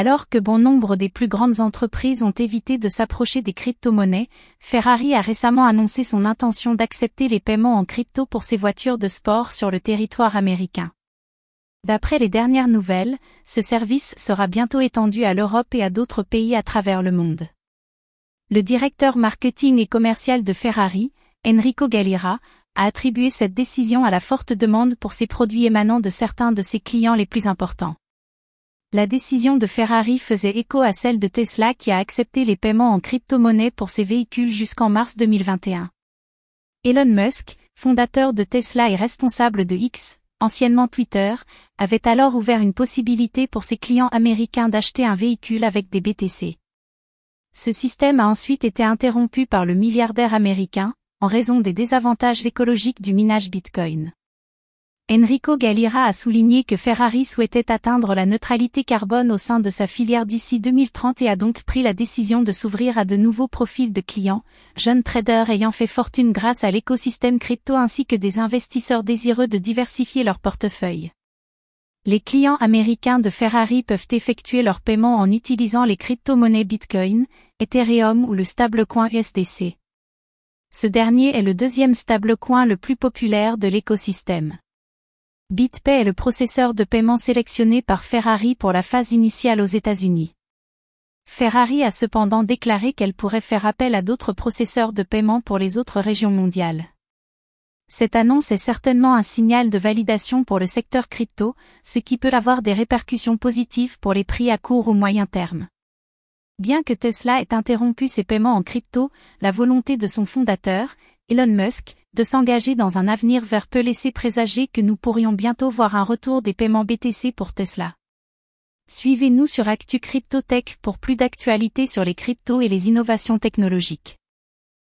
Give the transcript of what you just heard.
Alors que bon nombre des plus grandes entreprises ont évité de s'approcher des crypto-monnaies, Ferrari a récemment annoncé son intention d'accepter les paiements en crypto pour ses voitures de sport sur le territoire américain. D'après les dernières nouvelles, ce service sera bientôt étendu à l'Europe et à d'autres pays à travers le monde. Le directeur marketing et commercial de Ferrari, Enrico Galira, a attribué cette décision à la forte demande pour ses produits émanant de certains de ses clients les plus importants. La décision de Ferrari faisait écho à celle de Tesla qui a accepté les paiements en crypto-monnaie pour ses véhicules jusqu'en mars 2021. Elon Musk, fondateur de Tesla et responsable de X, anciennement Twitter, avait alors ouvert une possibilité pour ses clients américains d'acheter un véhicule avec des BTC. Ce système a ensuite été interrompu par le milliardaire américain, en raison des désavantages écologiques du minage Bitcoin. Enrico Galira a souligné que Ferrari souhaitait atteindre la neutralité carbone au sein de sa filière d'ici 2030 et a donc pris la décision de s'ouvrir à de nouveaux profils de clients, jeunes traders ayant fait fortune grâce à l'écosystème crypto ainsi que des investisseurs désireux de diversifier leur portefeuille. Les clients américains de Ferrari peuvent effectuer leurs paiements en utilisant les crypto-monnaies Bitcoin, Ethereum ou le stablecoin USDC. Ce dernier est le deuxième stablecoin le plus populaire de l'écosystème. BitPay est le processeur de paiement sélectionné par Ferrari pour la phase initiale aux États-Unis. Ferrari a cependant déclaré qu'elle pourrait faire appel à d'autres processeurs de paiement pour les autres régions mondiales. Cette annonce est certainement un signal de validation pour le secteur crypto, ce qui peut avoir des répercussions positives pour les prix à court ou moyen terme. Bien que Tesla ait interrompu ses paiements en crypto, la volonté de son fondateur, Elon Musk, de s'engager dans un avenir vert peut laisser présager que nous pourrions bientôt voir un retour des paiements BTC pour Tesla. Suivez-nous sur Actu Cryptotech pour plus d'actualités sur les cryptos et les innovations technologiques.